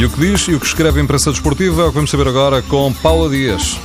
E o que diz e o que escreve a imprensa desportiva é o que vamos saber agora com Paula Dias.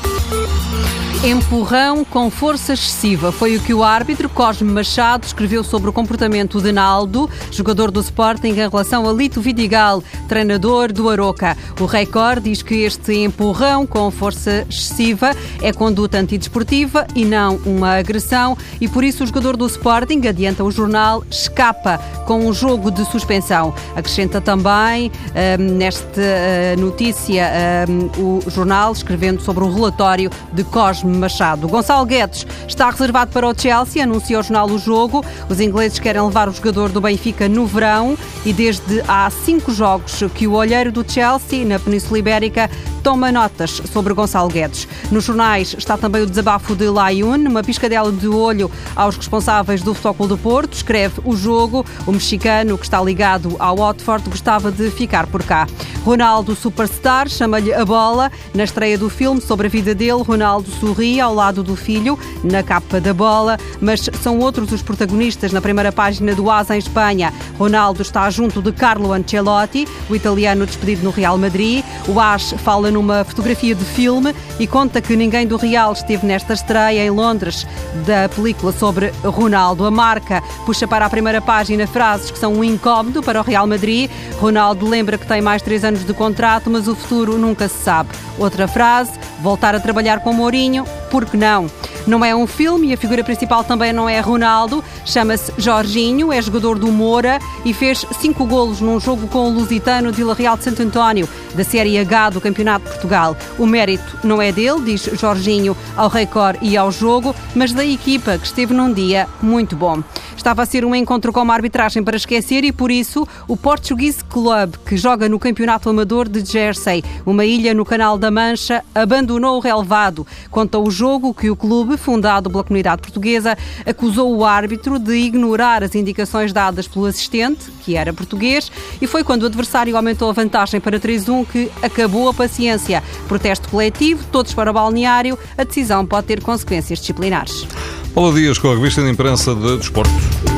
Empurrão com força excessiva foi o que o árbitro Cosme Machado escreveu sobre o comportamento de Naldo, jogador do Sporting, em relação a Lito Vidigal, treinador do Aroca. O Record diz que este empurrão com força excessiva é conduta antidesportiva e não uma agressão e por isso o jogador do Sporting, adianta o jornal, escapa com um jogo de suspensão. Acrescenta também um, nesta uh, notícia um, o jornal escrevendo sobre o relatório de Cosme Machado. Gonçalo Guedes está reservado para o Chelsea, anuncia o jornal o jogo. Os ingleses querem levar o jogador do Benfica no verão e desde há cinco jogos que o olheiro do Chelsea, na Península Ibérica, toma notas sobre Gonçalo Guedes. Nos jornais está também o desabafo de Layun, uma piscadela de olho aos responsáveis do Futebol do Porto. Escreve o jogo. O mexicano, que está ligado ao Watford, gostava de ficar por cá. Ronaldo Superstar chama-lhe a bola. Na estreia do filme sobre a vida dele, Ronaldo sorri ao lado do filho, na capa da bola, mas são outros os protagonistas na primeira página do Asa em Espanha. Ronaldo está junto de Carlo Ancelotti, o italiano despedido no Real Madrid. O As fala numa fotografia de filme e conta que ninguém do Real esteve nesta estreia em Londres da película sobre Ronaldo. A marca puxa para a primeira página frases que são um incómodo para o Real Madrid. Ronaldo lembra que tem mais três anos de contrato, mas o futuro nunca se sabe. Outra frase, voltar a trabalhar com Mourinho, por que não? Não é um filme e a figura principal também não é Ronaldo. Chama-se Jorginho, é jogador do Moura e fez cinco golos num jogo com o Lusitano de Vila Real de Santo António, da Série H do Campeonato de Portugal. O mérito não é dele, diz Jorginho ao Record e ao jogo, mas da equipa que esteve num dia muito bom. Estava a ser um encontro com uma arbitragem para esquecer e, por isso, o Portuguese Club, que joga no Campeonato Amador de Jersey, uma ilha no Canal da Mancha, abandonou o relevado. Conta o jogo que o clube, fundado pela comunidade portuguesa, acusou o árbitro de ignorar as indicações dadas pelo assistente, que era português, e foi quando o adversário aumentou a vantagem para 3-1 que acabou a paciência. Protesto coletivo, todos para o balneário, a decisão pode ter consequências disciplinares. Paulo Dias com a revista de imprensa de Desporto.